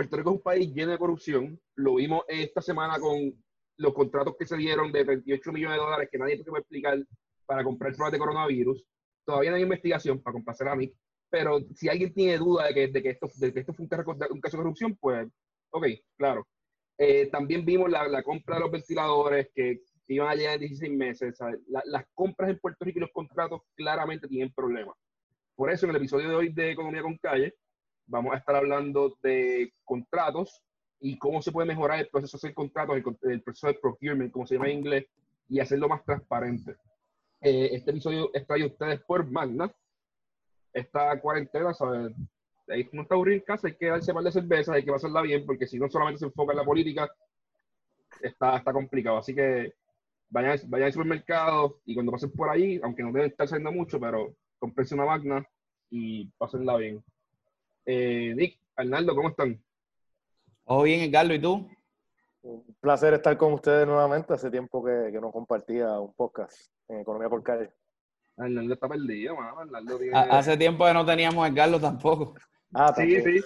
Puerto Rico es un país lleno de corrupción. Lo vimos esta semana con los contratos que se dieron de 38 millones de dólares que nadie puede explicar para comprar pruebas de coronavirus. Todavía no hay investigación para complacer a mí, pero si alguien tiene duda de que, de que, esto, de que esto fue un caso, de corrupción, pues, ok, claro. Eh, también vimos la, la, compra de los ventiladores que, iban a llegar en 16 meses. las compras en Puerto Rico y los contratos claramente tienen problemas. Por eso en el episodio de hoy de Economía con Calle vamos a estar hablando de contratos y cómo se puede mejorar el proceso de hacer contratos, el, proceso de procurement, como se llama en inglés, y hacerlo más transparente. Eh, este episodio está traído ustedes por Magna. Esta cuarentena, ¿sabes? Ahí no está aburrido en casa, hay que darse mal de cerveza, hay que pasarla bien, porque si no solamente se enfoca en la política, está, está complicado. Así que vayan, vayan al supermercado y cuando pasen por ahí, aunque no deben estar saliendo mucho, pero comprense una magna y pásenla bien. Eh, Nick, Arnaldo, ¿cómo están? Todo bien, Edgardo, ¿y tú? Un placer estar con ustedes nuevamente. Hace tiempo que, que no compartía un podcast en Economía por Calle. Arnaldo está perdido, Arnaldo Hace tiempo que no teníamos a Edgardo tampoco. Ah, sí, sí.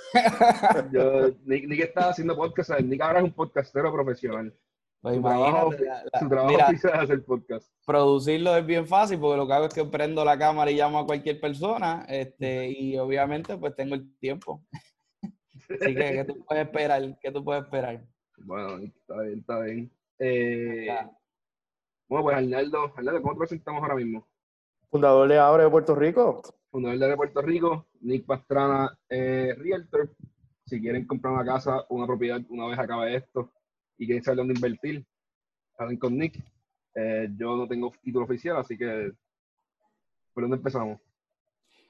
Yo, Nick, Nick estaba haciendo podcast. Nick ahora es un podcastero profesional. Pues su trabajo, su trabajo es hacer podcast. Producirlo es bien fácil porque lo que hago es que prendo la cámara y llamo a cualquier persona este, y obviamente pues tengo el tiempo. Así que, ¿qué tú puedes esperar? ¿Qué tú puedes esperar? Bueno, está bien, está bien. Eh, bueno, pues Arnaldo, Arnaldo, ¿cómo te presentamos ahora mismo? Fundador de Abre de Puerto Rico. Fundador de Puerto Rico, Nick Pastrana, eh, Realtor. Si quieren comprar una casa, una propiedad, una vez acabe esto, y quieren saber dónde invertir, hablen con Nick. Eh, yo no tengo título oficial, así que ¿por dónde empezamos?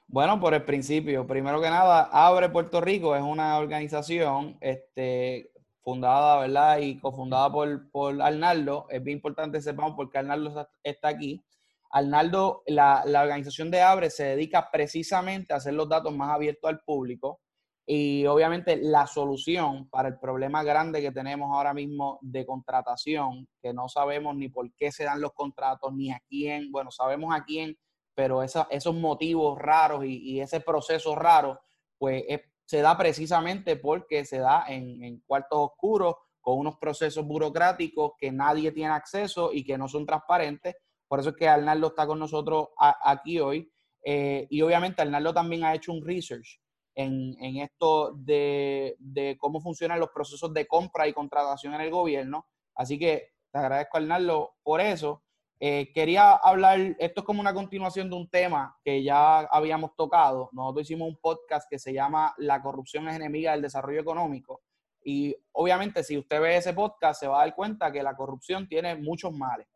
Bueno, por el principio. Primero que nada, Abre Puerto Rico es una organización este, fundada, ¿verdad? Y cofundada por, por Arnaldo. Es bien importante sepamos porque Arnaldo está aquí. Arnaldo, la, la organización de Abre se dedica precisamente a hacer los datos más abiertos al público y obviamente la solución para el problema grande que tenemos ahora mismo de contratación, que no sabemos ni por qué se dan los contratos, ni a quién, bueno, sabemos a quién, pero esos motivos raros y, ese proceso raro, pues se da precisamente porque se da en, cuartos oscuros, con unos procesos burocráticos que nadie tiene acceso y que no son transparentes. Por eso es que Arnaldo está con nosotros aquí hoy. Eh, y obviamente Arnaldo también ha hecho un research en, esto de, cómo funcionan los procesos de compra y contratación en el gobierno. Así que te agradezco, Arnaldo, por eso. Eh, quería hablar, esto es como una continuación de un tema que ya habíamos tocado. Nosotros hicimos un podcast que se llama La corrupción es enemiga del desarrollo económico. Y obviamente si usted ve ese podcast se va a dar cuenta que la corrupción tiene muchos males.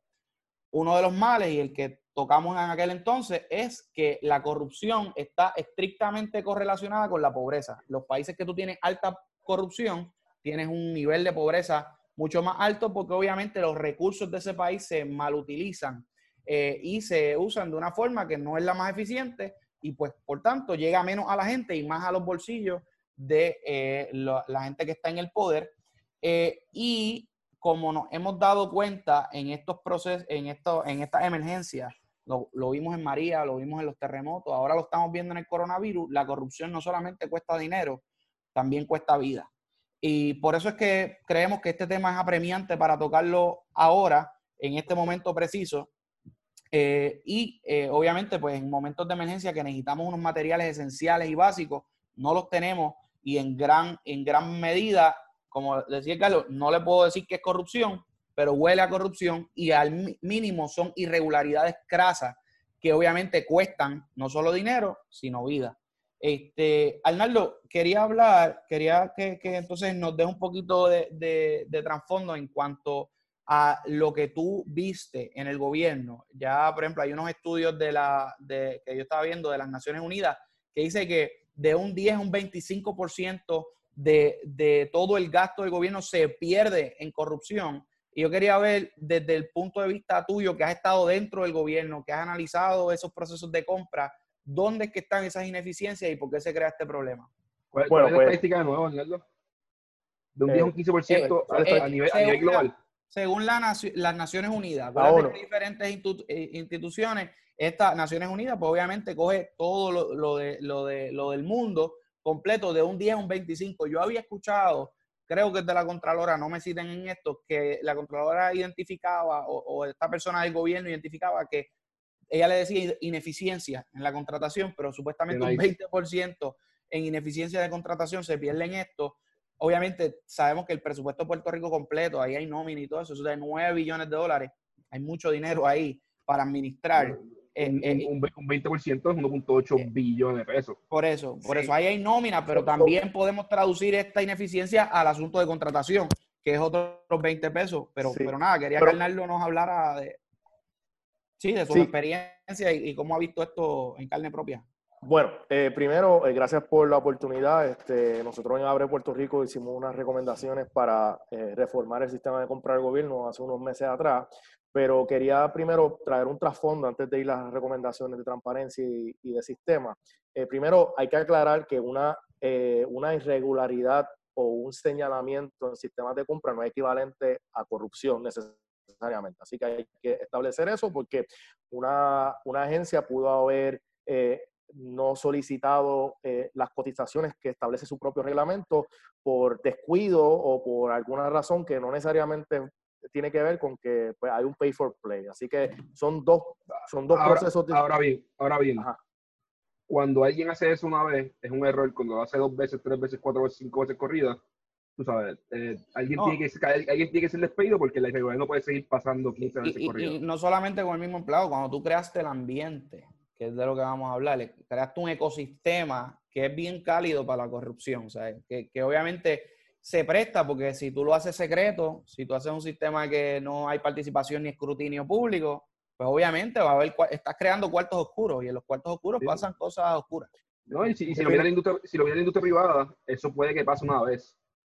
Uno de los males y el que tocamos en aquel entonces es que la corrupción está estrictamente correlacionada con la pobreza. Los países que tú tienes alta corrupción, tienes un nivel de pobreza mucho más alto porque obviamente los recursos de ese país se malutilizan eh, y se usan de una forma que no es la más eficiente y pues por tanto llega menos a la gente y más a los bolsillos de eh, la gente que está en el poder. Eh, y como nos hemos dado cuenta en estos procesos, en, esto, en estas emergencias, lo, vimos en María, lo vimos en los terremotos, ahora lo estamos viendo en el coronavirus, la corrupción no solamente cuesta dinero, también cuesta vida. Y por eso es que creemos que este tema es apremiante para tocarlo ahora, en este momento preciso. Eh, y eh, obviamente, pues en momentos de emergencia que necesitamos unos materiales esenciales y básicos, no los tenemos y en gran, en gran medida, como decía Carlos, no le puedo decir que es corrupción, pero huele a corrupción y al mínimo son irregularidades crasas que obviamente cuestan no solo dinero, sino vida. Este, Arnaldo, quería hablar, quería que, entonces nos dé un poquito de, trasfondo en cuanto a lo que tú viste en el gobierno. Ya, por ejemplo, hay unos estudios de la, de, que yo estaba viendo de las Naciones Unidas que dice que de un 10 a un 25% de, de todo el gasto del gobierno se pierde en corrupción y yo quería ver desde el punto de vista tuyo, que has estado dentro del gobierno, que has analizado esos procesos de compra, ¿dónde es que están esas ineficiencias y por qué se crea este problema? ¿Cuál, bueno, es la pues, estadística de nuevo, Arnaldo? De un 10 a un 15% eh, eh, a, nivel, a, nivel, global. según las Naciones Unidas, hay diferentes eh, instituciones, esta Naciones Unidas, pues obviamente coge todo lo, de, lo, de, lo del mundo completo de un 10 a un 25. Yo había escuchado, creo que es de la Contralora, no me citen en esto, que la Contralora identificaba o, esta persona del gobierno identificaba que ella le decía ineficiencia en la contratación, pero supuestamente un 20% en ineficiencia de contratación se pierde en esto. Obviamente sabemos que el presupuesto de Puerto Rico completo, ahí hay nómina y todo eso, eso de 9 billones de dólares, hay mucho dinero ahí para administrar. Un, 20% es 1.8 eh, billones de pesos. Por eso, por eso ahí hay nómina, pero también podemos traducir esta ineficiencia al asunto de contratación, que es otros 20 pesos. Pero, pero nada, quería que Arnaldo nos hablara de, sí, de su experiencia y, cómo ha visto esto en carne propia. Bueno, eh, primero, eh, gracias por la oportunidad. Este, nosotros en Abre Puerto Rico hicimos unas recomendaciones para reformar el sistema de compra del gobierno hace unos meses atrás pero quería primero traer un trasfondo antes de ir a las recomendaciones de transparencia y, de sistema. Eh, primero, hay que aclarar que una, eh, una irregularidad o un señalamiento en sistemas de compra no es equivalente a corrupción necesariamente. Así que hay que establecer eso porque una, una agencia pudo haber eh, no solicitado las cotizaciones que establece su propio reglamento por descuido o por alguna razón que no necesariamente tiene que ver con que pues, hay un pay for play. Así que son dos, son dos procesos. Ahora bien, ahora bien. Cuando alguien hace eso una vez, es un error. Cuando lo hace dos veces, tres veces, cuatro veces, cinco veces corrida, tú sabes, eh, alguien, tiene que, alguien tiene que ser despedido porque la irregularidad no puede seguir pasando 15 veces corrida. Y no solamente con el mismo empleado, cuando tú creaste el ambiente, que es de lo que vamos a hablar, creaste un ecosistema que es bien cálido para la corrupción. O sea, que, que obviamente se presta porque si tú lo haces secreto, si tú haces un sistema que no hay participación ni escrutinio público, pues obviamente va a haber, estás creando cuartos oscuros y en los cuartos oscuros pasan cosas oscuras. No, y si, lo viene la industria, si lo la industria privada, eso puede que pase una vez.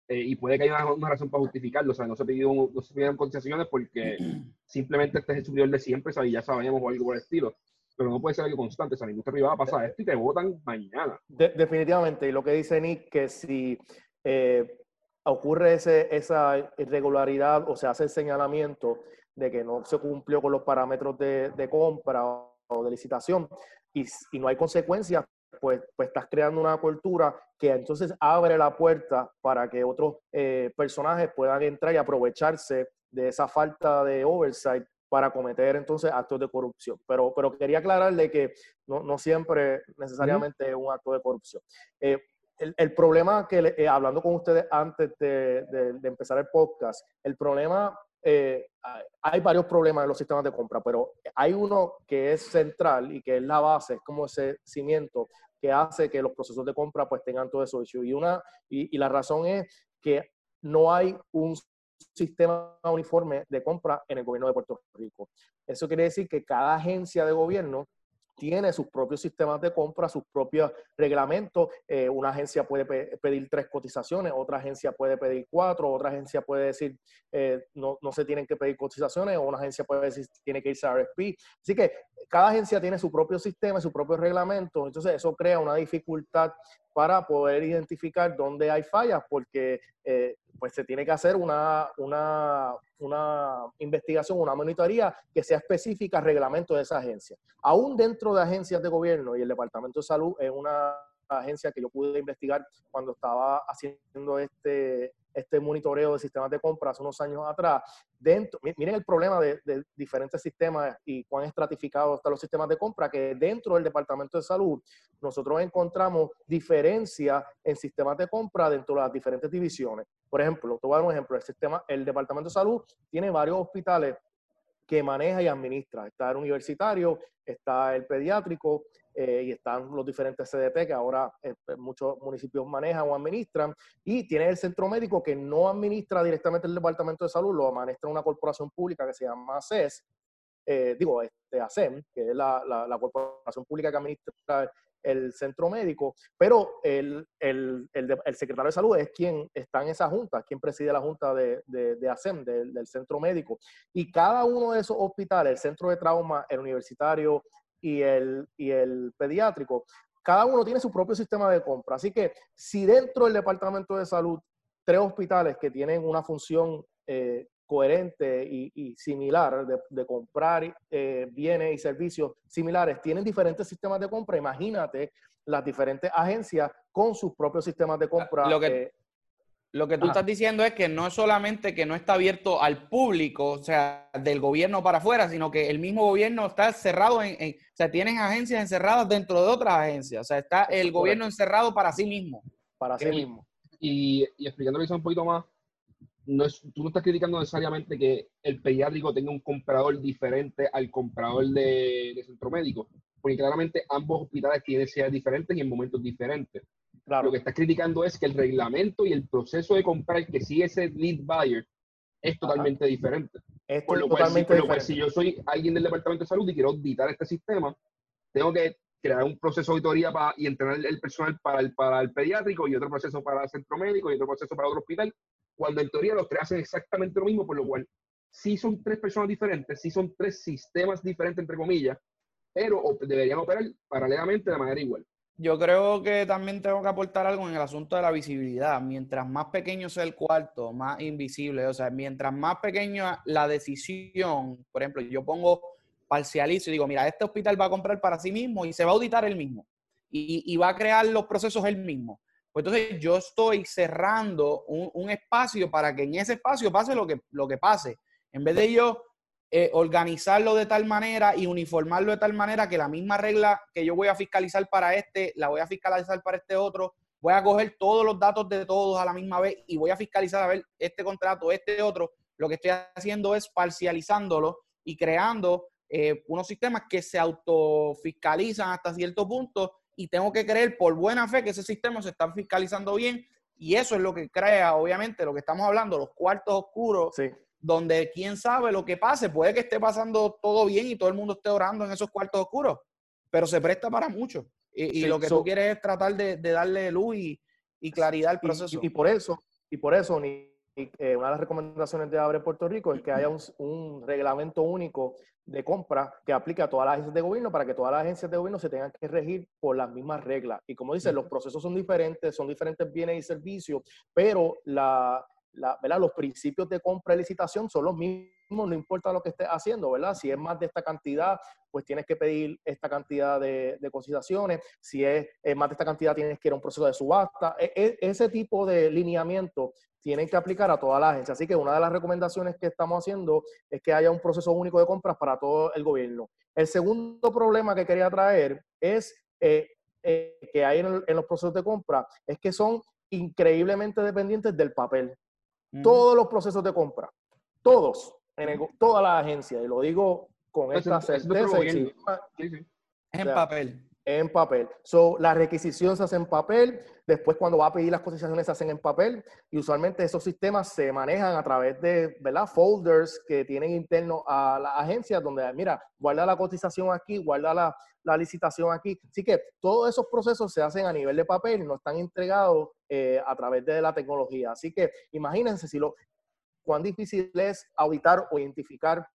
Eh, y puede que haya una, razón para justificarlo. O sea, no se, pidieron, no se pidieron concesiones porque simplemente este es el superior de siempre, y ya sabemos o algo por el estilo. Pero no puede ser algo constante. O sea, la industria privada pasa esto y te votan mañana. definitivamente. Y lo que dice Nick, que si eh, ocurre ese, esa irregularidad o se hace el señalamiento de que no se cumplió con los parámetros de, de compra o de licitación y, y, no hay consecuencias, pues, pues estás creando una cultura que entonces abre la puerta para que otros eh, personajes puedan entrar y aprovecharse de esa falta de oversight para cometer entonces actos de corrupción. Pero, pero quería aclararle que no, no siempre necesariamente es un acto de corrupción. Eh, el, problema que, eh, hablando con ustedes antes de, empezar el podcast, el problema, eh, hay varios problemas en los sistemas de compra, pero hay uno que es central y que es la base, es como ese cimiento que hace que los procesos de compra pues tengan todo eso Y, una, y la razón es que no hay un sistema uniforme de compra en el gobierno de Puerto Rico. Eso quiere decir que cada agencia de gobierno tiene sus propios sistemas de compra, sus propios reglamentos. Eh, una agencia puede pedir tres cotizaciones, otra agencia puede pedir cuatro, otra agencia puede decir eh, no, no, se tienen que pedir cotizaciones, o una agencia puede decir tiene que irse a RFP. Así que cada agencia tiene su propio sistema, su propio reglamento, entonces eso crea una dificultad para poder identificar dónde hay fallas, porque eh, pues se tiene que hacer una, una, una, investigación, una monitoría que sea específica al reglamento de esa agencia. Aún dentro de agencias de gobierno y el Departamento de Salud es una agencia que yo pude investigar cuando estaba haciendo este, este monitoreo de sistemas de compra hace unos años atrás. Dentro, miren el problema de, diferentes sistemas y cuán estratificados están los sistemas de compra, que dentro del Departamento de Salud nosotros encontramos diferencias en sistemas de compra dentro de las diferentes divisiones. Por ejemplo, te un ejemplo. El, sistema, el Departamento de Salud tiene varios hospitales que maneja y administra. Está el universitario, está el pediátrico eh, y están los diferentes CDT que ahora eh, pues, muchos municipios manejan o administran. Y tiene el centro médico que no administra directamente el Departamento de Salud, lo administra una corporación pública que se llama CES, eh, digo, este, ASEM, que es la, la, corporación pública que administra el centro médico, pero el, el, el, secretario de salud es quien está en esa junta, quien preside la junta de, de, ASEM, del centro médico. Y cada uno de esos hospitales, el centro de trauma, el universitario y el, y el pediátrico, cada uno tiene su propio sistema de compra. Así que si dentro del departamento de salud, tres hospitales que tienen una función eh, coherente y, similar de, comprar eh, bienes y servicios similares, tienen diferentes sistemas de compra. Imagínate las diferentes agencias con sus propios sistemas de compra. Lo que, lo que tú estás diciendo es que no es solamente que no está abierto al público, o sea, del gobierno para afuera, sino que el mismo gobierno está cerrado en, o sea, tienen agencias encerradas dentro de otras agencias, o sea, está el gobierno encerrado para sí mismo. Para sí mismo. Y, y eso un poquito más, no es, tú no estás criticando necesariamente que el pediátrico tenga un comprador diferente al comprador de, de centro médico, porque claramente ambos hospitales tienen sedes diferentes y en momentos diferentes. Lo que está criticando es que el reglamento y el proceso de comprar que sigue ese lead buyer es totalmente diferente. por lo, cual, si, yo soy alguien del Departamento de Salud y quiero auditar este sistema, tengo que crear un proceso de auditoría para, y entrenar el personal para el, para el pediátrico y otro proceso para el centro médico y otro proceso para otro hospital, cuando en teoría los tres hacen exactamente lo mismo, por lo cual sí son tres personas diferentes, sí son tres sistemas diferentes, entre comillas, pero deberían operar paralelamente de manera igual. Yo creo que también tengo que aportar algo en el asunto de la visibilidad. Mientras más pequeño sea el cuarto, más invisible. O sea, mientras más pequeña la decisión, por ejemplo, yo pongo parcializo y digo, mira, este hospital va a comprar para sí mismo y se va a auditar él mismo y, va a crear los procesos él mismo. Pues entonces yo estoy cerrando un, espacio para que en ese espacio pase lo que, lo que pase. En vez de yo eh, organizarlo de tal manera y uniformarlo de tal manera que la misma regla que yo voy a fiscalizar para este, la voy a fiscalizar para este otro, voy a coger todos los datos de todos a la misma vez y voy a fiscalizar a ver este contrato, este otro. Lo que estoy haciendo es parcializándolo y creando eh, unos sistemas que se autofiscalizan hasta cierto punto y tengo que creer por buena fe que ese sistema se está fiscalizando bien y eso es lo que crea, obviamente, lo que estamos hablando, los cuartos oscuros donde quién sabe lo que pase, puede que esté pasando todo bien y todo el mundo esté orando en esos cuartos oscuros, pero se presta para mucho. Y, lo que tú quieres es tratar de, darle luz y, claridad al proceso. Y, por eso, y por eso ni, eh, una de las recomendaciones de Abre Puerto Rico es que haya un, reglamento único de compra que aplique a todas las agencias de gobierno para que todas las agencias de gobierno se tengan que regir por las mismas reglas. Y como dice, los procesos son diferentes, son diferentes bienes y servicios, pero la, ¿verdad? los principios de compra y licitación son los mismos, no importa lo que estés haciendo, ¿verdad? Si es más de esta cantidad, pues tienes que pedir esta cantidad de, de cotizaciones, si es, más de esta cantidad, tienes que ir a un proceso de subasta. E, e, ese tipo de lineamiento tienen que aplicar a toda la agencia. Así que una de las recomendaciones que estamos haciendo es que haya un proceso único de compras para todo el gobierno. El segundo problema que quería traer es eh, eh, que hay en, en los procesos de compra, es que son increíblemente dependientes del papel. Todos los procesos de compra, todos, en toda la agencia, y lo digo con esta certeza. en papel. En papel. So, la requisición se hace en papel, después cuando va a pedir las cotizaciones se hacen en papel, y usualmente esos sistemas se manejan a través de ¿verdad? folders que tienen interno a la agencia, donde, mira, guarda la cotización aquí, guarda la, la licitación aquí. Así que todos esos procesos se hacen a nivel de papel, no están entregados eh, a través de la tecnología. Así que imagínense si lo, cuán difícil es auditar o identificar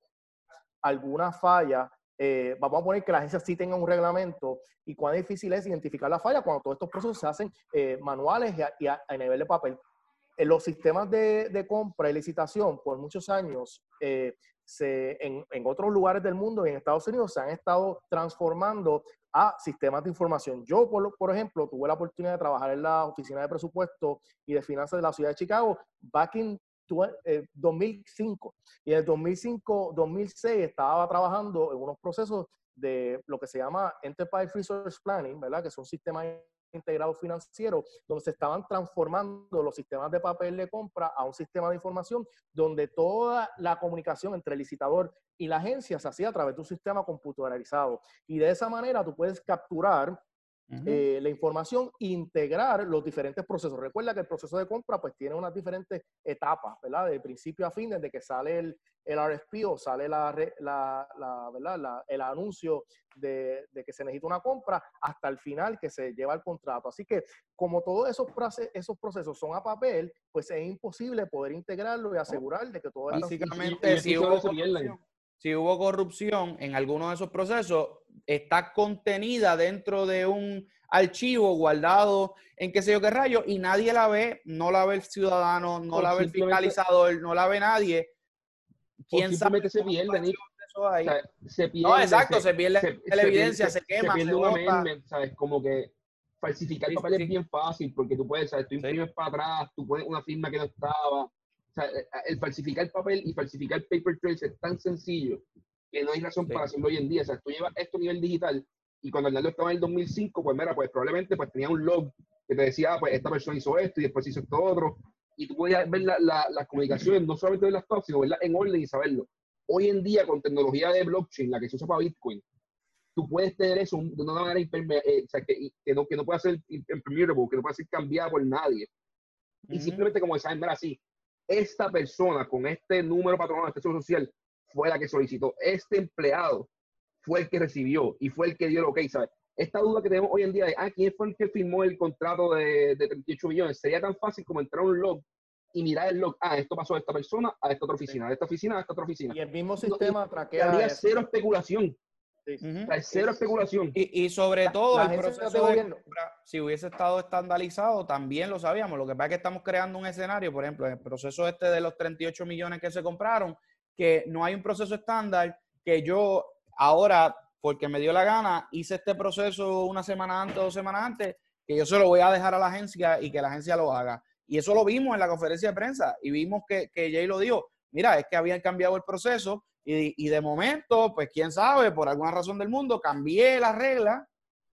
alguna falla. Eh, vamos a poner que la agencia sí tenga un reglamento y cuán difícil es identificar la falla cuando todos estos procesos se hacen eh, manuales y a, nivel de papel. Los sistemas de, compra y licitación, por muchos años, se, en, en, otros lugares del mundo y en Estados Unidos se han estado transformando a sistemas de información. Yo, por, por ejemplo, tuve la oportunidad de trabajar en la Oficina de Presupuesto y de Finanzas de la Ciudad de Chicago back in 2005. Eh, y en el 2005-2006 estaba trabajando en unos procesos de lo que se llama Enterprise Resource Planning, ¿verdad? Que son sistemas integrado financiero, donde se estaban transformando los sistemas de papel de compra a un sistema de información donde toda la comunicación entre el licitador y la agencia se hacía a través de un sistema computarizado. Y de esa manera tú puedes capturar eh, la información, integrar los diferentes procesos. Recuerda que el proceso de compra pues tiene unas diferentes etapas, ¿verdad? De principio a fin, desde que sale el, el RFP o sale la, la, la ¿verdad? el anuncio de, de, que se necesita una compra hasta el final que se lleva el contrato. Así que como todos esos, esos procesos son a papel, pues es imposible poder integrarlo y asegurar de que todo... Básicamente, si hubo, si hubo corrupción en alguno de esos procesos, está contenida dentro de un archivo guardado en qué sé yo qué rayo y nadie la ve, no la ve el ciudadano, no la ve el fiscalizador, no la ve nadie quién sabe se pierde, Nick. eso ahí. O sea, se pierde, no, exacto, se, pierde la evidencia, se, quema, se pierde se un amendment, ¿sabes? Como que falsificar Sí, papel sí. es bien fácil porque tú puedes, ¿sabes? Tú Sí. imprimes para atrás, tú pones una firma que no estaba. O sea, eh, el falsificar papel y falsificar paper trails es tan sencillo que no hay razón Sí. para hacerlo hoy en día. O sea, tú llevas esto a nivel digital y cuando Arnaldo estaba en el 2005, pues mira, pues probablemente pues tenía un log que te decía, ah, pues esta persona hizo esto y después hizo esto otro. Y tú podías ver la- la- las comunicaciones, no solamente verlas todas, sino verlas en orden y saberlo. Hoy en día, con tecnología de blockchain, la que se usa para Bitcoin, tú puedes tener eso de una manera imperme- eh, o sea, que, que no, que no pueda ser impermeable, que no pueda ser cambiada por nadie. Y simplemente como saben, mira, así, esta persona con este número patronal, este social, fue la que solicitó. Este empleado fue el que recibió y fue el que dio el ok, ¿sabes? Esta duda que tenemos hoy en día de, ah, ¿quién fue el que firmó el contrato de, de 38 millones? Sería tan fácil como entrar a un log y mirar el log. Ah, esto pasó de esta persona a esta otra oficina, de esta oficina a esta otra oficina. Y el mismo sistema Y traquea habría cero especulación. Sí. Ujú. O sea, cero especulación. Y, y sobre todo la el proceso de gobierno. compra, si hubiese estado estandarizado, también lo sabíamos. Lo que pasa es que estamos creando un escenario, por ejemplo, en el proceso este de los 38 millones que se compraron, que no hay un proceso estándar, que yo ahora, porque me dio la gana, hice este proceso una semana antes, dos semanas antes, que yo se lo voy a dejar a la agencia y que la agencia lo haga. Y eso lo vimos en la conferencia de prensa y vimos que, que Jay lo dijo. Mira, es que habían cambiado el proceso y, de momento, pues quién sabe, por alguna razón del mundo, cambié las reglas.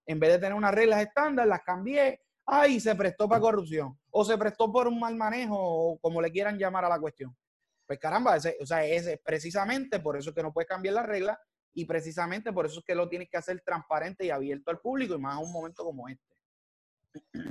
En vez de tener unas reglas estándar, las cambié. Ay, se prestó para corrupción. O se prestó por un mal manejo, o como le quieran llamar a la cuestión. Pues caramba, o sea, es precisamente por eso es que no puedes cambiar las reglas y precisamente por eso es que lo tienes que hacer transparente y abierto al público y más en un momento como este.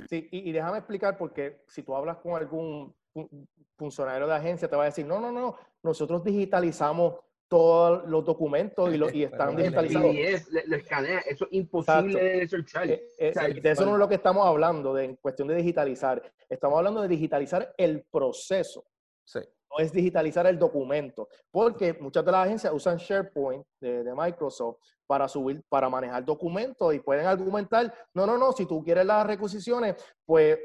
Sí, y, y déjame explicar porque si tú hablas con algún fun- funcionario de agencia, te va a decir, no, no, no, nosotros digitalizamos todos los documentos y, lo- y están digitalizados. Le- lo escanea, eso es imposible Exacto. de searchar. Eh, eh, O sea, de eso no es lo que estamos hablando, de, en cuestión de digitalizar. Estamos hablando de digitalizar el proceso. Sí. no es digitalizar el documento, porque muchas de las agencias usan SharePoint de, de Microsoft para subir, para manejar documentos y pueden argumentar, no, no, no, si tú quieres las requisiciones, pues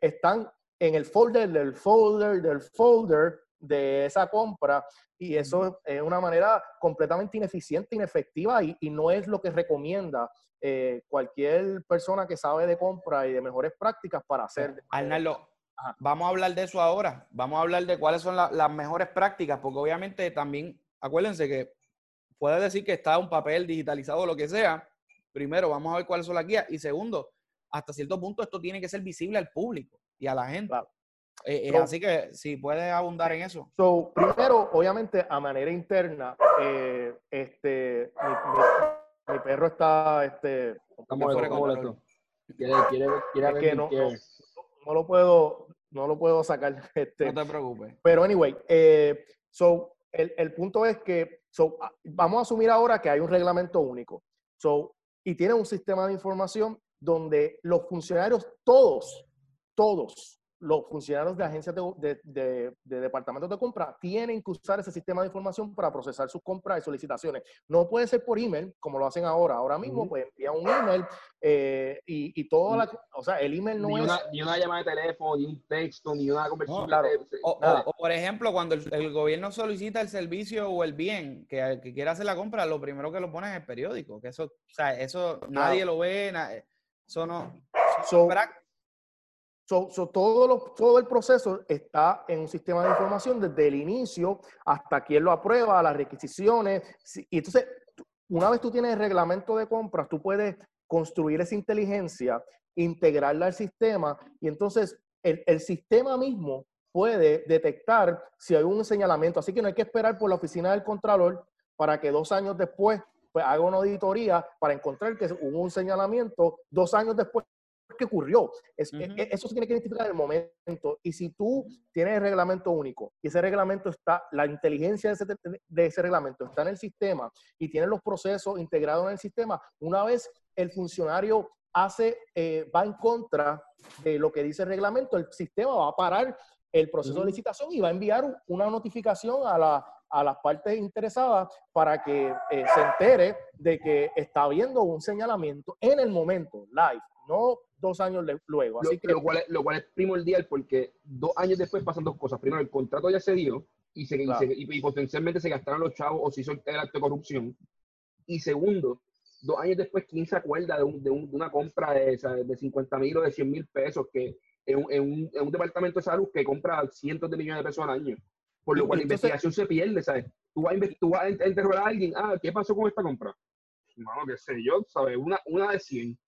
están en el folder del folder del folder de esa compra y eso es una manera completamente ineficiente, inefectiva y, y no es lo que recomienda eh, cualquier persona que sabe de compra y de mejores prácticas para hacer. Arnaldo, Ajá. vamos a hablar de eso ahora. Vamos a hablar de cuáles son la- las mejores prácticas, porque obviamente también, acuérdense que puede decir que está un papel digitalizado o lo que sea. Primero, vamos a ver cuáles son las guías. Y segundo, hasta cierto punto esto tiene que ser visible al público y a la gente. Claro. Eh, eh, So- así que si puedes abundar en eso. So, primero, obviamente, a manera interna, eh, este, mi, mi- mi perro está, este, Estamos fuera de control. molesto. Quiere, quiere, quiere Es que no- no lo puedo, no lo puedo sacar. Este, No te preocupes. Pero anyway, eh, so, el, el punto es que so, vamos a asumir ahora que hay un reglamento único. So, y tiene un sistema de información donde los funcionarios, todos, todos los funcionarios de agencias de, de- de- de departamentos de compra tienen que usar ese sistema de información para procesar sus compras y solicitaciones. No puede ser por email, como lo hacen ahora. Ahora mismo, pues envía un email eh, y, y toda la... O sea, el email no ni, es... una, ni una llamada de teléfono, ni un texto, ni una conversación. claro. O, o- nada. o, por ejemplo, cuando el, el gobierno solicita el servicio o el bien que, que quiere hacer la compra, lo primero que lo pone es el periódico. Que eso, o sea, eso nadie lo ve, na- eso no. So, So, todo, lo- todo el proceso está en un sistema de información desde el inicio hasta quien lo aprueba, las requisiciones. si- Y entonces, una vez tú tienes el reglamento de compras, tú puedes construir esa inteligencia, integrarla al sistema y entonces el, el sistema mismo puede detectar si hay un señalamiento. Así que no hay que esperar por la oficina del Contralor para que dos años después pues, haga una auditoría para encontrar que hubo un señalamiento dos años después que ocurrió. Es- Ujú. e- Eso se tiene que identificar en el momento. Y si tú tienes el reglamento único y ese reglamento está, la inteligencia de ese, de ese reglamento está en el sistema y tiene los procesos integrados en el sistema, una vez el funcionario hace, eh, va en contra de lo que dice el reglamento, el sistema va a parar el proceso de Ujú. licitación y va a enviar una notificación a, la, a las partes interesadas para que eh, se entere de que está habiendo un señalamiento en el momento, live, no dos años luego. Lo, Así que, lo cual es, lo cual es primordial porque dos años después pasan dos cosas. Primero, el contrato ya se dio y, se, y, potencialmente se gastaron los chavos o se hizo el acto de corrupción. Y segundo, dos años después, ¿quién se acuerda de, un, de, una compra de, de 50 mil o de 100 mil pesos que en, un, en, un, departamento de salud que compra cientos de millones de pesos al año? Por lo cual la investigación se pierde, ¿sabes? Tú vas, a, tú vas a interrogar a alguien, ah, ¿qué pasó con esta compra? No, qué sé yo, ¿sabes? Una, una de 100.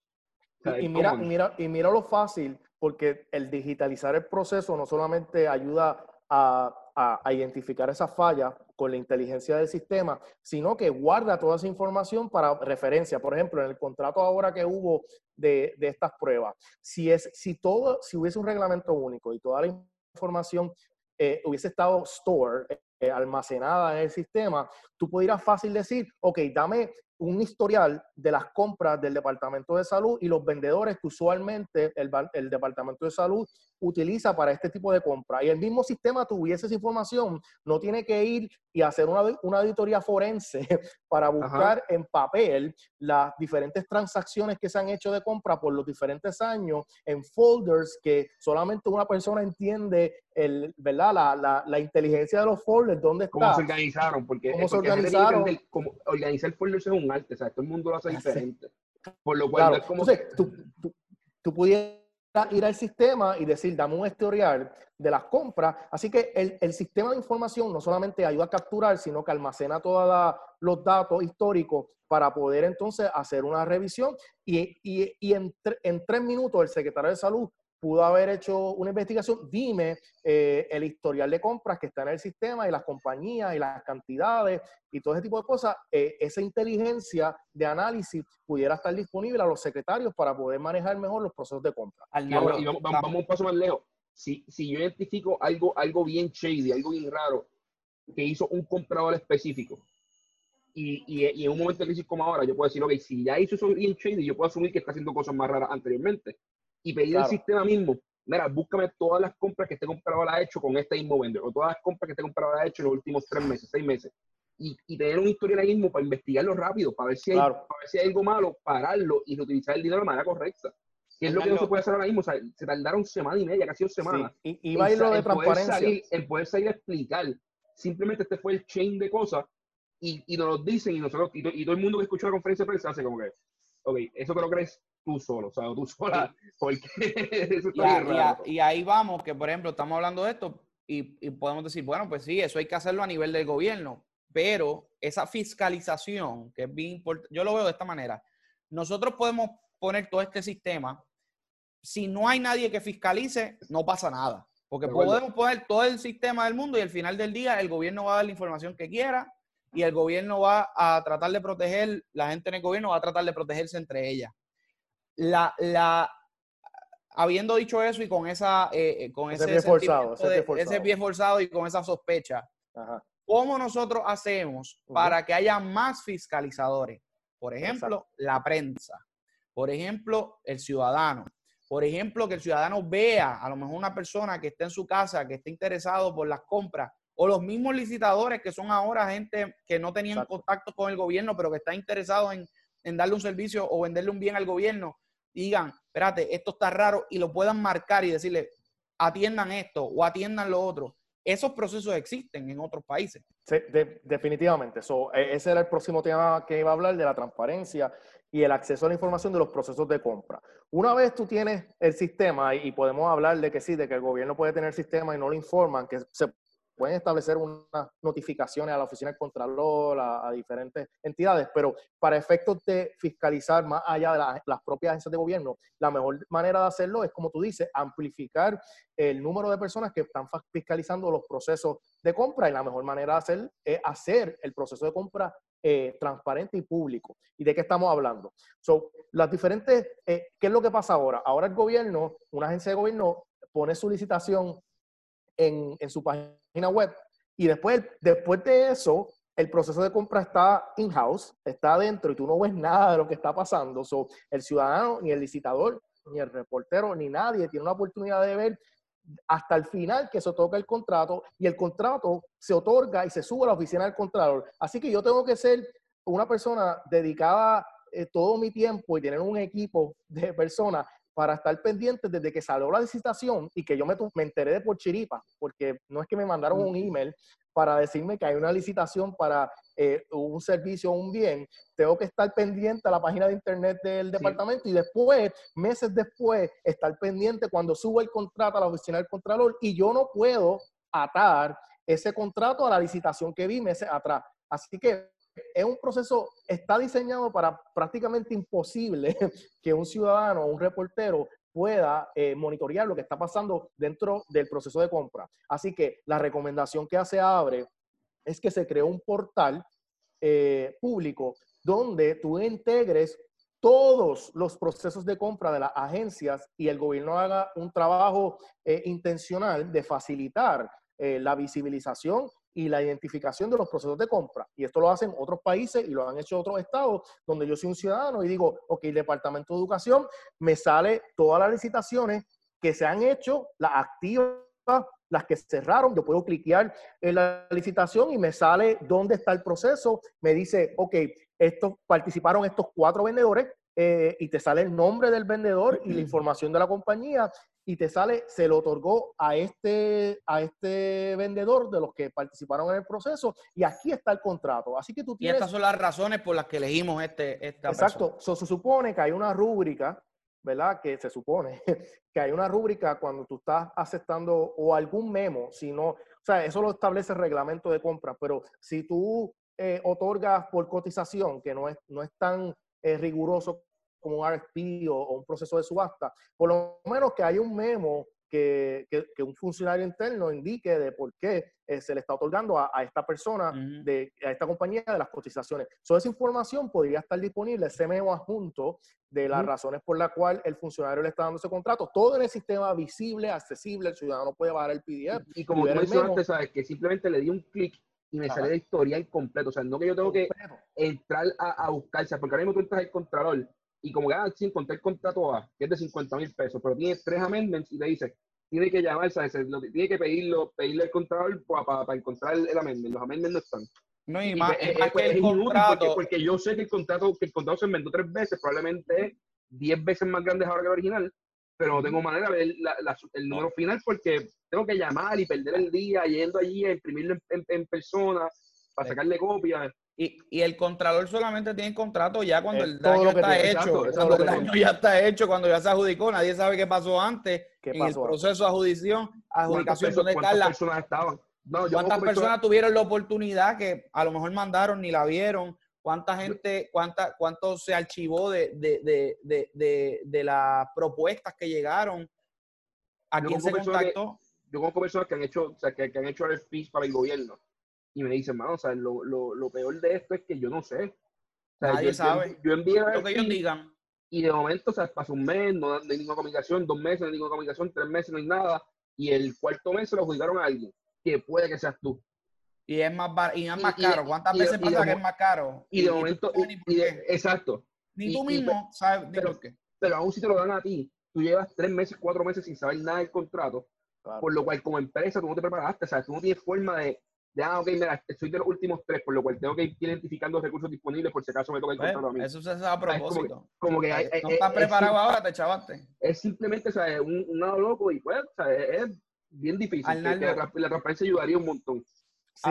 Y, mira, mira, y mira lo fácil, porque el digitalizar el proceso no solamente ayuda a, a, identificar esa falla con la inteligencia del sistema, sino que guarda toda esa información para referencia. Por ejemplo, en el contrato ahora que hubo de, de estas pruebas, si, es, si, todo, si hubiese un reglamento único y toda la información eh, hubiese estado store, eh, almacenada en el sistema, tú pudieras fácil decir, ok, dame un historial de las compras del Departamento de Salud y los vendedores que usualmente el, el, Departamento de Salud utiliza para este tipo de compra. Y el mismo sistema tuviese esa información, no tiene que ir y hacer una, una auditoría forense para buscar en papel las diferentes transacciones que se han hecho de compra por los diferentes años en folders que solamente una persona entiende el, ¿verdad? La, la, la inteligencia de los folders, dónde está. ¿Cómo se organizaron? Porque, ¿Cómo se organizaron? como organizar folders es un arte, o sea, todo el mundo lo hace diferente. Por lo cual, es como... Entonces, tú, tú, tú pudieras ir al sistema y decir, dame un historial de las compras. Así que el, el, sistema de información no solamente ayuda a capturar, sino que almacena todos los datos históricos para poder entonces hacer una revisión. Y, y, y en, en, tres minutos el secretario de salud pudo haber hecho una investigación. Dime eh, el historial de compras que está en el sistema y las compañías y las cantidades y todo ese tipo de cosas. Eh, esa inteligencia de análisis pudiera estar disponible a los secretarios para poder manejar mejor los procesos de compra. Y, vamos, un paso más lejos. Si, si yo identifico algo, algo bien shady, algo bien raro, que hizo un comprador específico, y, y, en un momento de crisis como ahora, yo puedo decir, ok, si ya hizo eso bien shady, yo puedo asumir que está haciendo cosas más raras anteriormente y pedir al sistema mismo, mira, búscame todas las compras que este comprador ha hecho con este mismo vendedor, o todas las compras que este comprador ha hecho en los últimos tres meses, seis meses. Y, y tener un historial mismo para investigarlo rápido, para ver, si hay, para ver si hay algo malo, pararlo y reutilizar el dinero de manera correcta. Que es lo que no se puede hacer ahora mismo. O sea, se tardaron semana y media, casi dos semanas. Sí. Y, y va a ir lo de transparencia. el poder salir a explicar. Simplemente este fue el chain de cosas y, y nos lo dicen y nosotros, y, y, todo el mundo que escucha la conferencia de prensa hace como que, ok, eso te lo crees tú solo, o sea, tú sola, porque eso está y, y, ahí vamos, que por ejemplo, estamos hablando de esto y, y, podemos decir, bueno, pues sí, eso hay que hacerlo a nivel del gobierno, pero esa fiscalización, que es bien importante, yo lo veo de esta manera, nosotros podemos poner todo este sistema, si no hay nadie que fiscalice, no pasa nada, porque podemos poner todo el sistema del mundo y al final del día el gobierno va a dar la información que quiera y el gobierno va a tratar de proteger, la gente en el gobierno va a tratar de protegerse entre ellas la, la, habiendo dicho eso y con esa eh, eh, con ese, ese, pie forzado, ese, pie forzado y con esa sospecha, ¿cómo nosotros hacemos para que haya más fiscalizadores? Por ejemplo, la prensa. Por ejemplo, el ciudadano. Por ejemplo, que el ciudadano vea a lo mejor una persona que esté en su casa, que esté interesado por las compras, o los mismos licitadores que son ahora gente que no tenían contacto con el gobierno, pero que está interesado en, en darle un servicio o venderle un bien al gobierno digan, espérate, esto está raro y lo puedan marcar y decirle, atiendan esto o atiendan lo otro. Esos procesos existen en otros países. Definitivamente. E, ese era el próximo tema que iba a hablar de la transparencia y el acceso a la información de los procesos de compra. Una vez tú tienes el sistema y podemos hablar de que sí, de que el gobierno puede tener el sistema y no lo informan, que se pueden establecer unas notificaciones a la oficina del Contralor, a, diferentes entidades, pero para efectos de fiscalizar más allá de las propias agencias de gobierno, la mejor manera de hacerlo es, como tú dices, amplificar el número de personas que están fiscalizando los procesos de compra y la mejor manera de hacer es hacer el proceso de compra eh, transparente y público. ¿Y de qué estamos hablando? So, las diferentes, eh, ¿qué es lo que pasa ahora? Ahora el gobierno, una agencia de gobierno pone su licitación en, en su página web y después, después de eso, el proceso de compra está in-house, está adentro y tú no ves nada de lo que está pasando. So, el ciudadano, ni el licitador, ni el reportero, ni nadie tiene una oportunidad de ver hasta el final que se otorga el contrato y el contrato se otorga y se sube a la oficina del contralor. Así que yo tengo que ser una persona dedicada eh, todo mi tiempo y tener un equipo de personas para estar pendiente desde que salió la licitación y que yo me, me enteré de por chiripa, porque no es que me mandaron un email para decirme que hay una licitación para eh, un servicio o un bien, tengo que estar pendiente a la página de internet del departamento y después, meses después, estar pendiente cuando subo el contrato a la oficina del Contralor y yo no puedo atar ese contrato a la licitación que vi meses atrás. Así que es un proceso, está diseñado para prácticamente imposible que un ciudadano o un reportero pueda eh, monitorear lo que está pasando dentro del proceso de compra. Así que la recomendación que hace Abre es que se cree un portal eh, público donde tú integres todos los procesos de compra de las agencias y el gobierno haga un trabajo eh, intencional de facilitar la visibilización y la identificación de los procesos de compra. Y esto lo hacen otros países y lo han hecho otros estados donde yo soy un ciudadano y digo, ok, el Departamento de Educación me sale todas las licitaciones que se han hecho, las activas, las que cerraron, yo puedo cliquear en la licitación y me sale dónde está el proceso, me dice, ok, estos participaron estos cuatro vendedores eh, y te sale el nombre del vendedor y la información de la compañía y te sale, se lo otorgó a este, a este vendedor de los que participaron en el proceso y aquí está el contrato. Así que tú tienes... Y estas son las razones por las que elegimos este, esta Exacto. se supone que hay una rúbrica, ¿verdad? Que se supone que hay una rúbrica cuando tú estás aceptando o algún memo, si no, o sea, eso lo establece el reglamento de compra, pero si tú eh, otorgas por cotización, que no es, no es tan eh, riguroso como un RFP o, un proceso de subasta, por lo menos que haya un memo que, que, un funcionario interno indique de por qué eh, se le está otorgando a, esta persona, de, a esta compañía de las cotizaciones. Toda esa información podría estar disponible, ese memo adjunto de las razones por las cuales el funcionario le está dando ese contrato, todo en el sistema visible, accesible, el ciudadano puede bajar el PDF. Y, como tú mencionaste, sabes que simplemente le di un clic y me sale la historia incompleto. O sea, no que yo tengo que entrar a, a buscar, porque ahora mismo tú entras al contralor y como que, ah, sí, encontré el contrato A, que es de 50 mil pesos, pero tiene tres amendments y le dice, tiene que llamar, ¿sabes? tiene que pedirlo, pedirle el contrato para, encontrar el, amendment. Los amendments no están. No, y, más, que el contrato... porque, yo sé que el contrato, que el contrato se inventó tres veces, probablemente diez veces más grande ahora que el original, pero no tengo manera de ver el número final porque tengo que llamar y perder el día yendo allí a imprimirlo en, en persona para sacarle copia. Y, y, el contralor solamente tiene contrato ya cuando el daño está hecho. cuando el daño ya está hecho, cuando ya se adjudicó, nadie sabe qué pasó antes. en el proceso de adjudición, adjudicación, ¿dónde ¿Cuántas personas estaban? ¿Cuántas personas tuvieron la oportunidad que a lo mejor mandaron ni la vieron? ¿Cuánta gente, cuánta, cuánto se archivó de, de, de, de, de las propuestas que llegaron? ¿A quién se contactó? yo conozco personas que han hecho, o sea, que, que han hecho RFPs para el gobierno y me dicen, mano, o sea, lo, lo, lo, peor de esto es que yo no sé. O sea, Nadie sabe. Yo, envié lo que ellos digan. Y de momento, o sea, pasó un mes, no, hay ninguna comunicación, dos meses, no hay ninguna comunicación, tres meses, no hay nada. Y el cuarto mes se lo adjudicaron a alguien, que puede que seas tú. Y es más, bar y es más caro. ¿Cuántas veces pasa que es más caro? Y, de momento, exacto. Ni tú mismo sabes pero, por qué. Pero aún si te lo dan a ti, tú llevas tres meses, cuatro meses sin saber nada del contrato, por lo cual como empresa tú no te preparaste, o sea, tú no tienes forma de, ya, ok, mira, soy de los últimos tres, por lo cual tengo que ir identificando los recursos disponibles por si acaso me toca encontrar pues, a mí. Eso se hace a propósito. Como que, hay, no estás preparado ahora, te chavaste. Es simplemente, o sea, un, un lado loco y pues, o sea, es, bien difícil. la, transparencia ayudaría un montón. Sí.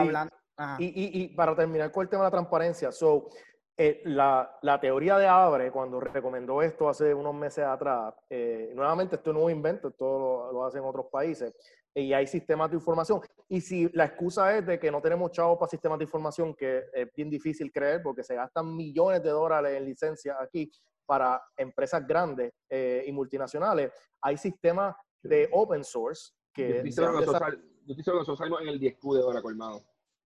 Y, y, y, para terminar con el tema de la transparencia, so, eh, la, la, teoría de Abre, cuando recomendó esto hace unos meses atrás, eh, nuevamente esto no es un invento, esto lo, lo hacen otros países, y hay sistemas de información. Y si la excusa es de que no tenemos chavos para sistemas de información, que es bien difícil creer porque se gastan millones de dólares en licencias aquí para empresas grandes eh, y multinacionales, hay sistemas de open source que... Yo estoy nosotros en el 10Q de ahora colmado.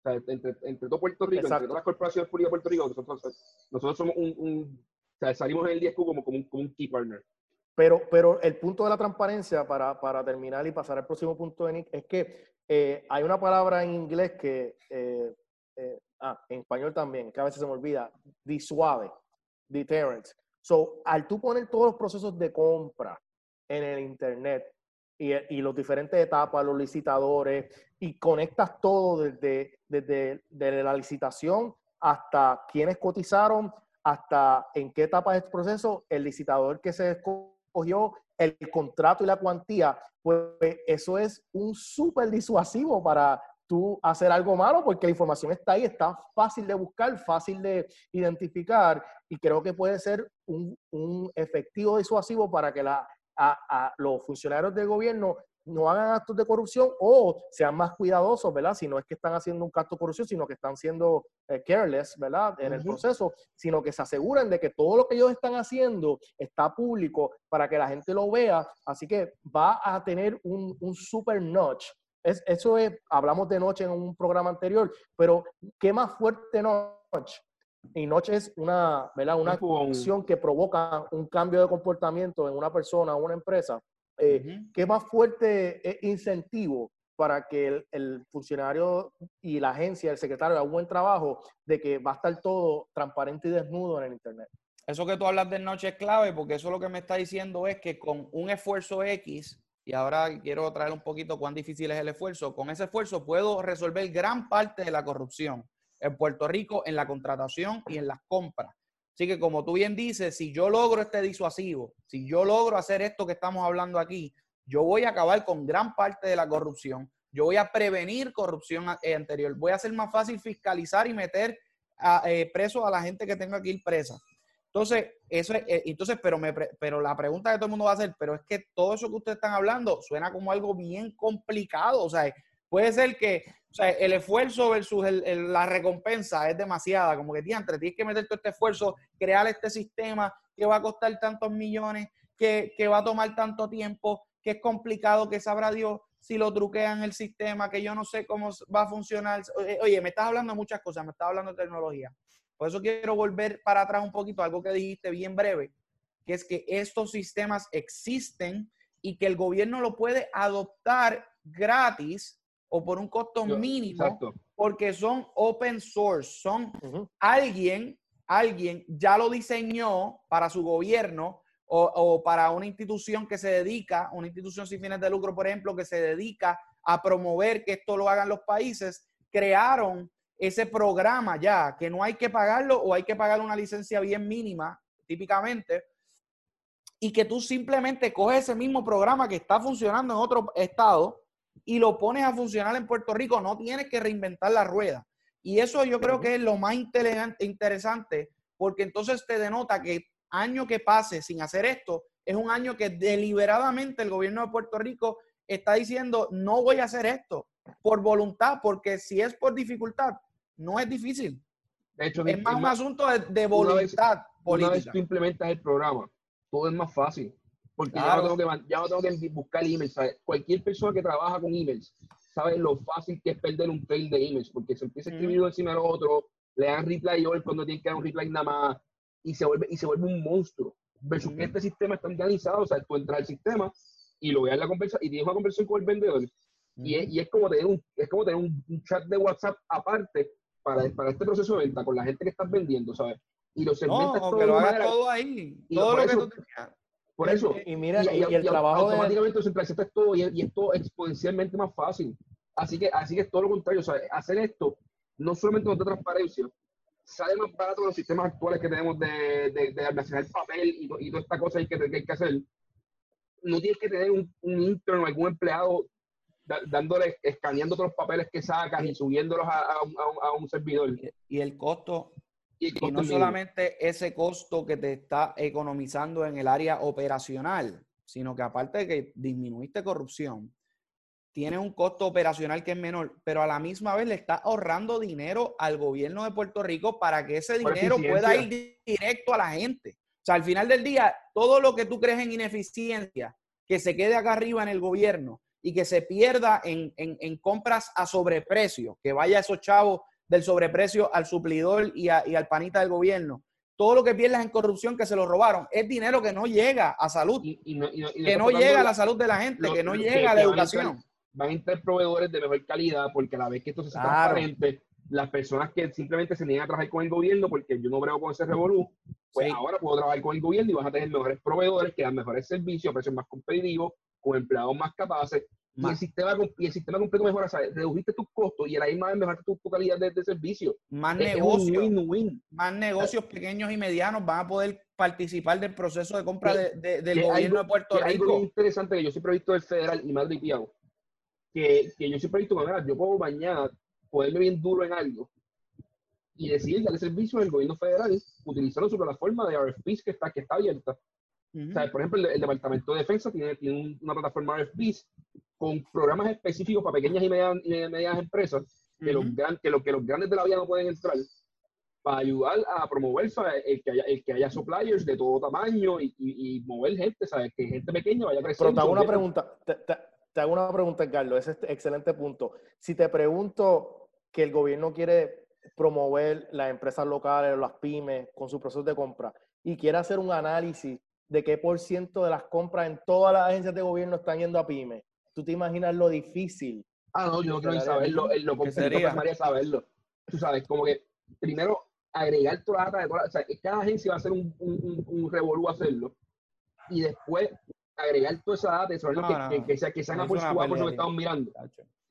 O sea, entre, entre todo Puerto Rico, entre todas las corporaciones públicas de Puerto Rico, nosotros, nosotros somos un, un o sea, salimos en el 10Q como, como, un, como un key partner. Pero, pero el punto de la transparencia, para, para terminar y pasar al próximo punto de Nick, es que eh, hay una palabra en inglés que, eh, eh, ah, en español también, que a veces se me olvida, disuave, deterrence. So, al tú poner todos los procesos de compra en el Internet y, y los diferentes etapas, los licitadores, y conectas todo desde, desde, desde la licitación hasta quienes cotizaron, hasta en qué etapa es el proceso, el licitador que se cogió el contrato y la cuantía, pues eso es un súper disuasivo para, tú hacer algo malo porque la información está ahí, está fácil de buscar, fácil de identificar y creo que puede ser un, un efectivo disuasivo para que la, a, los funcionarios del gobierno no hagan actos de corrupción o sean más cuidadosos, ¿verdad? Si no es que están haciendo un acto de corrupción, sino que están siendo eh, careless, ¿verdad? En el proceso, sino que se aseguren de que todo lo que ellos están haciendo está público para que la gente lo vea. Así que va a tener un, un super notch es, eso es, hablamos de noche en un programa anterior, pero ¿qué más fuerte noche? Y noche es una, ¿verdad? una acción que provoca un cambio de comportamiento en una persona o una empresa. Eh, ¿Qué más fuerte incentivo para que el, el, funcionario y la agencia, el secretario, hagan un buen trabajo de que va a estar todo transparente y desnudo en el Internet? Eso que tú hablas de noche es clave porque eso lo que me está diciendo es que con un esfuerzo X y ahora quiero traer un poquito cuán difícil es el esfuerzo. Con ese esfuerzo puedo resolver gran parte de la corrupción en Puerto Rico en la contratación y en las compras. Así que como tú bien dices, si yo logro este disuasivo, si yo logro hacer esto que estamos hablando aquí, yo voy a acabar con gran parte de la corrupción. Yo voy a prevenir corrupción eh, anterior. Voy a hacer más fácil fiscalizar y meter a, eh, preso a la gente que tenga que ir presa. Entonces, eso es, eh, entonces, pero, me, pero la pregunta que todo el mundo va a hacer, pero es que todo eso que ustedes están hablando suena como algo bien complicado. O sea, puede ser que o sea, el esfuerzo versus la recompensa es demasiada. Como que, diantre, tienes que meter todo este esfuerzo, crear este sistema que va a costar tantos millones, que, que va a tomar tanto tiempo, que es complicado, que sabrá Dios si lo truquean el sistema, que yo no sé cómo va a funcionar. Oye, me estás hablando de muchas cosas, me estás hablando de tecnología. Por eso quiero volver para atrás un poquito, algo que dijiste bien breve, que es que estos sistemas existen y que el gobierno lo puede adoptar gratis o por un costo mínimo porque son open source, son alguien, alguien ya lo diseñó para su gobierno o, o, para una institución que se dedica, una institución sin fines de lucro, por ejemplo, que se dedica a promover que esto lo hagan los países, crearon ese programa ya, que no hay que pagarlo o hay que pagar una licencia bien mínima, típicamente, y que tú simplemente coges ese mismo programa que está funcionando en otro estado y lo pones a funcionar en Puerto Rico, no tienes que reinventar la rueda. Y eso yo creo que es lo más interesante, porque entonces te denota que año que pase sin hacer esto es un año que deliberadamente el gobierno de Puerto Rico está diciendo, no voy a hacer esto por voluntad, porque si es por dificultad, no es difícil. De hecho, es más un asunto de, voluntad una vez, tú implementas el programa, todo es más fácil. Porque ya, no tengo que, ya no tengo que buscar emails. Cualquier persona que trabaja con emails sabe lo fácil que es perder un trail de emails, porque se empieza a escribir uno encima del otro, le dan reply all cuando tiene que dar un reply nada más, y se vuelve, y se vuelve un monstruo. Versus que este sistema está organizado, o sea, tú entras al sistema y lo veas la conversación y tienes una conversación con el vendedor y, es, como tener, un, es como tener un, chat de WhatsApp aparte para, para este proceso de venta con la gente que estás vendiendo, ¿sabes? Y lo segmentas no, todo, lo hagas todo ahí. todo lo que tú Por eso. Y, mira, y, el trabajo automáticamente de... centralizas todo y, y esto exponencialmente más fácil. Así que, así que es todo lo contrario. O sea, hacer esto no solamente nos da transparencia, sale más barato con los sistemas actuales que tenemos de, de, de almacenar papel y, y toda esta cosa que, que hay que hacer. No tienes que tener un, un intern o algún empleado dándole, escaneando todos los papeles que sacas y subiéndolos a, a, un, servidor. Y el costo, y, no solamente ese costo que te está economizando en el área operacional, sino que aparte de que disminuiste corrupción, tiene un costo operacional que es menor, pero a la misma vez le está ahorrando dinero al gobierno de Puerto Rico para que ese dinero pueda ir directo a la gente. O sea, al final del día, todo lo que tú crees en ineficiencia, que se quede acá arriba en el gobierno, y que se pierda en, en, compras a sobreprecio, que vaya esos chavos del sobreprecio al suplidor y, al panita del gobierno. Todo lo que pierdas en corrupción que se lo robaron es dinero que no llega a salud, que no llega a la salud de la gente, que no llega a la educación. Van a entrar proveedores de mejor calidad porque a la vez que esto se hace transparente, las personas que simplemente se niegan a trabajar con el gobierno porque yo no creo con ese revolú, pues ahora puedo trabajar con el gobierno y vas a tener mejores proveedores que dan mejores servicios a precios más competitivos con empleados más capaces y el, sistema, y el sistema completo mejora, ¿sabes? Redujiste tus costos y a la misma vez mejoraste tu, calidad de, servicio. Más negocios, más negocios pequeños y medianos van a poder participar del proceso de compra de, del gobierno de Puerto Rico. Algo interesante que yo siempre he visto del federal y Madrid Piago. que, que yo siempre he visto, mira, yo puedo mañana ponerme bien duro en algo y decidir darle servicio al gobierno federal utilizando su plataforma de RFPs que está, que está abierta. O sea, por ejemplo, el, Departamento de Defensa tiene, tiene una plataforma RFPs con programas específicos para pequeñas y medianas, y medianas empresas que, los gran, que, lo, que los grandes de la vida no pueden entrar para ayudar a promover el que, haya, el que haya suppliers de todo tamaño y, y, mover gente, ¿sabes? Que gente pequeña vaya creciendo. Pero te hago una pregunta, te, hago una pregunta, Carlos, ese es excelente punto. Si te pregunto que el gobierno quiere promover las empresas locales, las pymes, con su proceso de compra, y quiere hacer un análisis de qué por ciento de las compras en todas las agencias de gobierno están yendo a pymes, ¿tú te imaginas lo difícil? Ah, no, yo no quiero saberlo, lo que sería saberlo. Tú sabes, como que primero agregar toda la data de todas, o sea, cada agencia va a hacer un, un, un, revolú hacerlo y después agregar toda esa data, eso que, que, que, sean por su por lo que estamos mirando.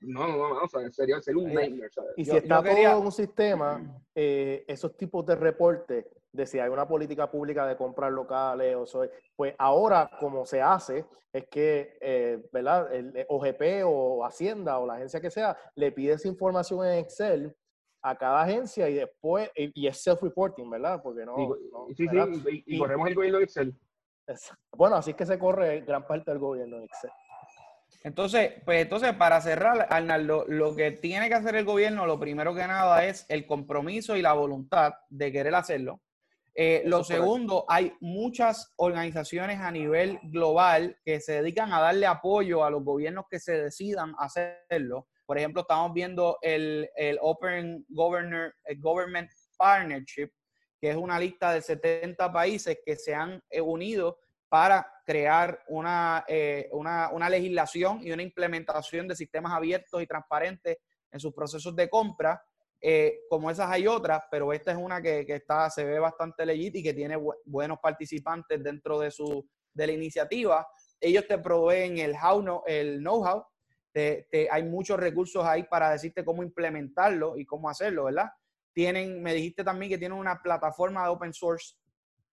No, no, no, o sea, sería, sería un nightmare, ¿sabes? Y si está todo en un sistema, eh, esos tipos de reportes de si hay una política pública de comprar locales, o soy, pues ahora como se hace es que, eh, ¿verdad? El OGP o Hacienda o la agencia que sea le pide esa información en Excel a cada agencia y después, y, es self-reporting, ¿verdad? Porque no... sí, sí, y, corremos el gobierno de Excel. bueno, así es que se corre gran parte del gobierno de Excel. Entonces, pues entonces para cerrar, Arnaldo, lo que tiene que hacer el gobierno, lo primero que nada es el compromiso y la voluntad de querer hacerlo. Eh, lo segundo, hay muchas organizaciones a nivel global que se dedican a darle apoyo a los gobiernos que se decidan hacerlo. Por ejemplo, estamos viendo el, Open Governor, Government Partnership, que es una lista de 70 países que se han eh, unido para crear eh, una, una, legislación y una implementación de sistemas abiertos y transparentes en sus procesos de compra. Eh, como esas hay otras, pero esta es una que, está, se ve bastante legítima y que tiene buenos participantes dentro de, su, de la iniciativa. Ellos te proveen el, how el know-how hay muchos recursos ahí para decirte cómo implementarlo y cómo hacerlo, ¿verdad? Tienen, me dijiste también que tienen una plataforma de open source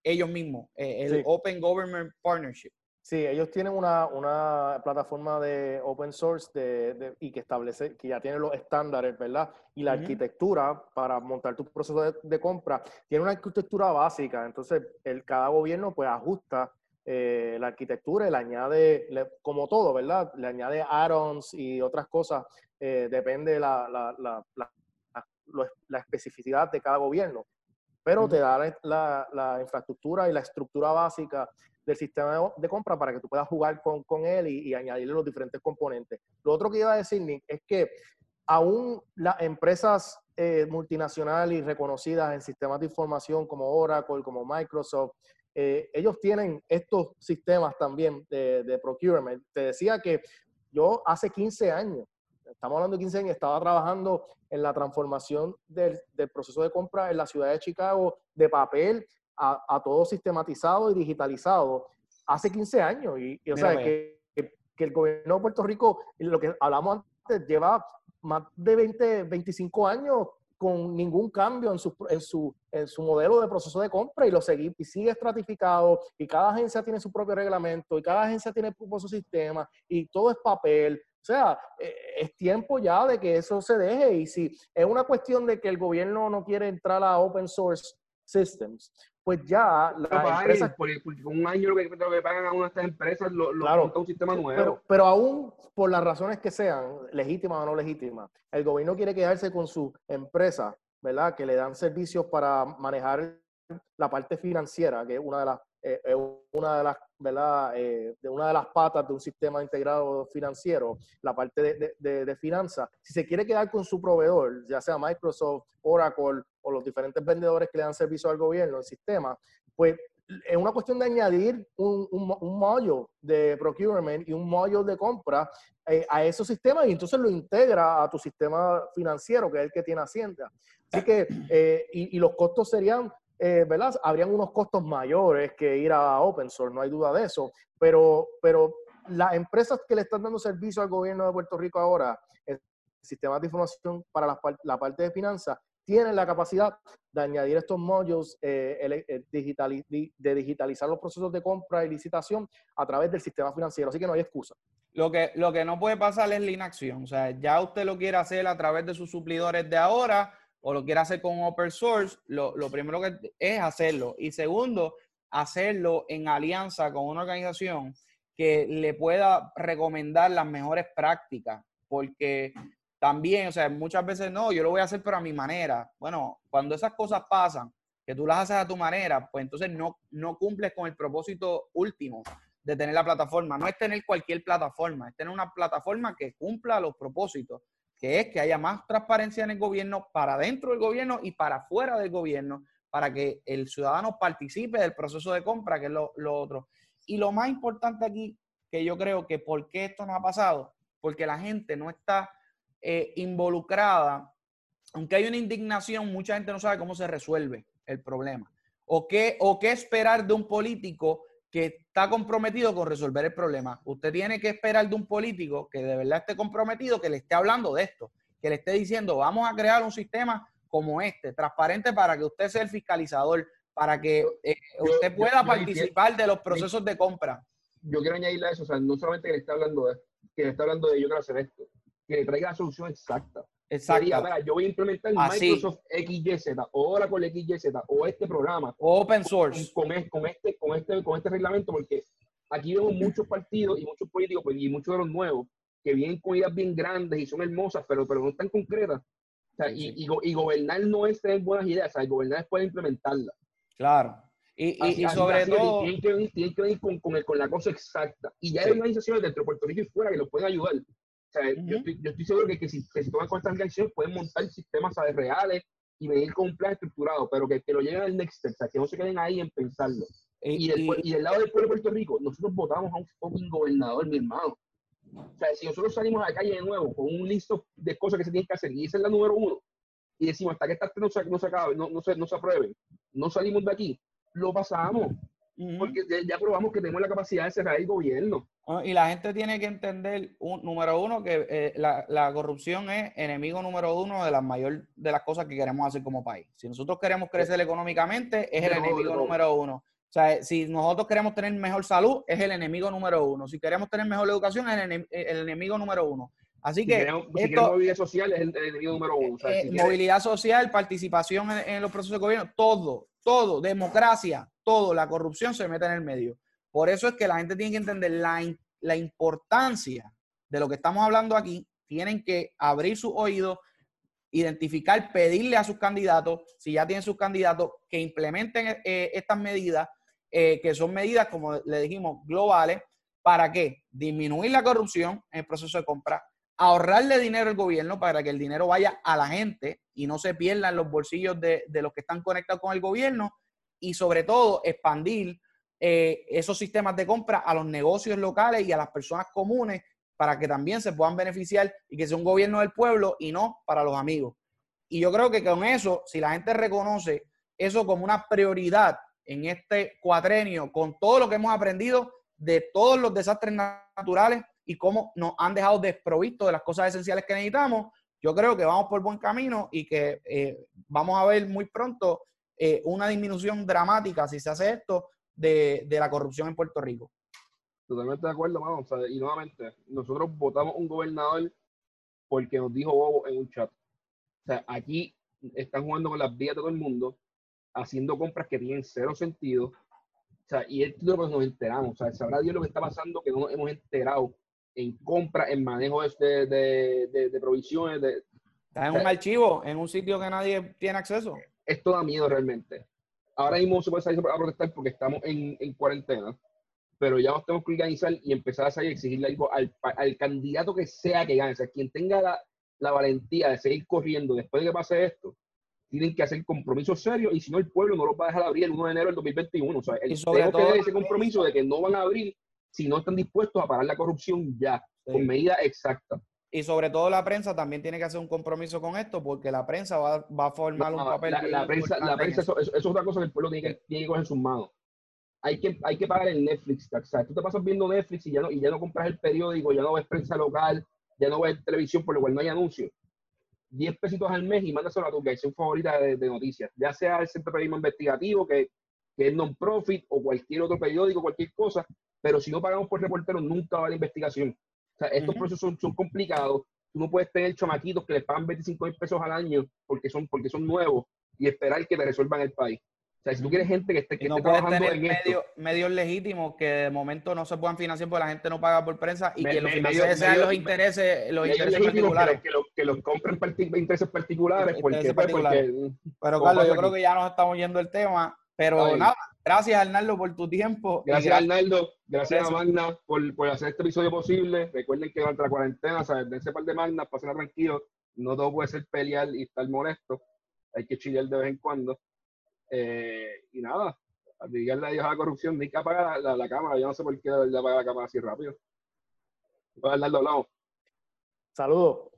ellos mismos, eh, el Open Government Partnership. Sí, ellos tienen una, una plataforma de open source de, y que establece, que ya tiene los estándares, ¿verdad? Y la arquitectura para montar tu proceso de, de, compra. Tiene una arquitectura básica, entonces el, cada gobierno pues ajusta eh, la arquitectura y le añade, como todo, ¿verdad? Le añade add-ons y otras cosas, eh, depende de la, la, la, la, especificidad de cada gobierno. Pero te da la, infraestructura y la estructura básica del sistema de, compra para que tú puedas jugar con, con él y, añadirle los diferentes componentes. Lo otro que iba a decir, Nick, es que aún las empresas eh, multinacionales y reconocidas en sistemas de información como Oracle, como Microsoft, eh, ellos tienen estos sistemas también de, procurement. Te decía que yo hace 15 años, estamos hablando de 15 años, estaba trabajando en la transformación del, proceso de compra en la ciudad de Chicago de papel a, todo sistematizado y digitalizado hace 15 años. Y, o sea, que, que, el gobierno de Puerto Rico, lo que hablamos antes, lleva más de 20, 25 años con ningún cambio en su, en su, en su modelo de proceso de compra y lo sigue, y sigue estratificado y cada agencia tiene su propio reglamento y cada agencia tiene su sistema y todo es papel. O sea, eh, es tiempo ya de que eso se deje y si es una cuestión de que el gobierno no quiere entrar a open source systems, pues ya las empresas... Por, un año lo que, pagan a una de estas empresas lo, lo un sistema nuevo. Pero, pero aún por las razones que sean, legítimas o no legítimas, el gobierno quiere quedarse con su empresa, ¿verdad? Que le dan servicios para manejar la parte financiera, que es una de las, eh, una de las. Eh, de una de las patas de un sistema integrado financiero, la parte de, de, de finanzas. Si se quiere quedar con su proveedor, ya sea Microsoft, Oracle o los diferentes vendedores que le dan servicio al gobierno, el sistema, pues es una cuestión de añadir un, un, de procurement y un module de compra eh, a esos sistemas y entonces lo integra a tu sistema financiero, que es el que tiene Hacienda. Así que, eh, y, los costos serían, eh, ¿verdad? Habrían unos costos mayores que ir a open source, no hay duda de eso, pero, pero las empresas que le están dando servicio al gobierno de Puerto Rico ahora, el sistema de información para la, la parte de finanzas, tienen la capacidad de añadir estos modules eh, eh, de digitalizar los procesos de compra y licitación a través del sistema financiero. Así que no hay excusa. Lo que, lo que no puede pasar es la inacción. O sea, ya usted lo quiere hacer a través de sus suplidores de ahora o lo quiere hacer con open source, lo, lo primero que es hacerlo. Y segundo, hacerlo en alianza con una organización que le pueda recomendar las mejores prácticas, porque también, o sea, muchas veces no, yo lo voy a hacer pero a mi manera. Bueno, cuando esas cosas pasan, que tú las haces a tu manera, pues entonces no, no cumples con el propósito último de tener la plataforma. No es tener cualquier plataforma, es tener una plataforma que cumpla los propósitos, que es que haya más transparencia en el gobierno para dentro del gobierno y para fuera del gobierno, para que el ciudadano participe del proceso de compra, que es lo, otro. Y lo más importante aquí, que yo creo que por qué esto no ha pasado, porque la gente no está eh, involucrada, aunque hay una indignación, mucha gente no sabe cómo se resuelve el problema. O qué, o qué esperar de un político que está comprometido con resolver el problema. Usted tiene que esperar de un político que de verdad esté comprometido, que le esté hablando de esto, que le esté diciendo, vamos a crear un sistema como este, transparente para que usted sea el fiscalizador, para que eh, usted pueda participar de los procesos de compra. Yo quiero añadirle a eso, o sea, no solamente que le está hablando de, que le está hablando de yo quiero hacer esto, que le traiga la solución exacta. Exacto. yo voy a implementar Microsoft XYZ o Oracle XYZ o este programa. Open source. Con, con, este, con, este, con este reglamento, porque aquí vemos muchos partidos y muchos políticos pues, y muchos de los nuevos que vienen con ideas bien grandes y son hermosas, pero, pero no están concretas y, y, gobernar no es tener buenas ideas, o gobernar es poder implementarlas. Claro. Y, y, sobre todo... Tienen que venir, tienen que venir con, con, con, la cosa exacta. Y ya hay organizaciones dentro de Puerto Rico y fuera que los pueden ayudar. O sea, yo, estoy, yo, estoy, seguro que, que si, que si toman con estas organizaciones pueden montar sistemas ¿sabes? reales y venir con un plan estructurado, pero que, que lo lleguen al next step, o sea, que no se queden ahí en pensarlo. Y, del, y, del lado del pueblo de Puerto Rico, nosotros votamos a un fucking gobernador, mi hermano. O sea, si nosotros salimos a la calle de nuevo con un listo de cosas que se tienen que hacer, y esa es la número uno, y decimos hasta que esta no se, no se acabe, no, no, se, no se apruebe, no salimos de aquí, lo pasamos. Porque ya probamos que tenemos la capacidad de cerrar el gobierno. Ah, y la gente tiene que entender, un, número uno, que eh, la, la, corrupción es enemigo número uno de las mayor de las cosas que queremos hacer como país. Si nosotros queremos crecer económicamente, es el enemigo número uno. O sea, si nosotros queremos tener mejor salud, es el enemigo número uno. Si queremos tener mejor educación, es el, enemigo número uno. Así que. movilidad social es el, enemigo número uno. Eh, movilidad social, participación en, los procesos de gobierno, todo, todo, democracia, todo, la corrupción se mete en el medio. Por eso es que la gente tiene que entender la, la importancia de lo que estamos hablando aquí. Tienen que abrir sus oídos, identificar, pedirle a sus candidatos, si ya tienen sus candidatos, que implementen eh, estas medidas eh, que son medidas, como le dijimos, globales. ¿Para qué? Disminuir la corrupción en el proceso de compra, ahorrarle dinero al gobierno para que el dinero vaya a la gente y no se pierda en los bolsillos de, los que están conectados con el gobierno y sobre todo expandir eh, esos sistemas de compra a los negocios locales y a las personas comunes para que también se puedan beneficiar y que sea un gobierno del pueblo y no para los amigos. Y yo creo que con eso, si la gente reconoce eso como una prioridad en este cuatrenio con todo lo que hemos aprendido de todos los desastres naturales y cómo nos han dejado desprovistos de las cosas esenciales que necesitamos, yo creo que vamos por buen camino y que eh, vamos a ver muy pronto eh, una disminución dramática, si se hace esto, de, la corrupción en Puerto Rico. Totalmente de acuerdo, mano. y nuevamente, nosotros votamos un gobernador porque nos dijo bobo en un chat. O sea, aquí están jugando con las vías de todo el mundo haciendo compras que tienen cero sentido. O sea, y es lo que nos enteramos. O sea, sabrá Dios lo que está pasando que no nos hemos enterado en compra, en manejo de, de, de, provisiones. De, está en un archivo, en un sitio que nadie tiene acceso. Esto da miedo realmente. Ahora mismo se puede salir a protestar porque estamos en, en cuarentena, pero ya nos tenemos que organizar y empezar a salir y exigirle algo al, al candidato que sea que gane. O sea, quien tenga la, la valentía de seguir corriendo después de que pase esto, tienen que hacer compromisos serios y si no el pueblo no los va a dejar abrir el 1 de enero del 2021. O sea, el, tenemos que ese compromiso de que no van a abrir si no están dispuestos a parar la corrupción ya, con medidas exactas. Y sobre todo la prensa también tiene que hacer un compromiso con esto porque la prensa va, va a formar un papel. La, prensa, la prensa eso, es otra cosa que el pueblo tiene que, tiene que coger en sus manos. Hay que, hay que pagar el Netflix. O sea, tú te pasas viendo Netflix y ya, no, y ya no compras el periódico, ya no ves prensa local, ya no ves televisión, por lo cual no hay anuncios 10 pesitos al mes y mándaselo a tu organización favorita de, noticias, ya sea el Centro Periodismo Investigativo, que, que es non-profit, o cualquier otro periódico, cualquier cosa, pero si no pagamos por reporteros, nunca va a la investigación. Sea, estos procesos son, son, complicados. Tú no puedes tener chamaquitos que les pagan 25 mil pesos al año porque son, porque son nuevos y esperar que te resuelvan el país. O sea, si tú quieres gente que esté, que no trabajando en medio, medios legítimos que de momento no se puedan financiar porque la gente no paga por prensa y que los financieros sean los intereses, los intereses particulares. Que, los, que los compren intereses particulares. Porque, pues, pero Carlos, yo creo que ya nos estamos yendo el tema. Pero nada, gracias Arnaldo por tu tiempo. Gracias, Arnaldo, gracias, a Magna por, por, hacer este episodio posible. Recuerden que durante la cuarentena, ¿sabes? dense par de Magna, pasen tranquilo. No todo puede ser pelear y estar molesto. Hay que chillar de vez en cuando. Eh, y nada, diganle adiós a la corrupción, ni que apagar la, la, cámara. Yo no sé por qué le apaga la cámara así rápido. Arnaldo, hablamos. Saludos.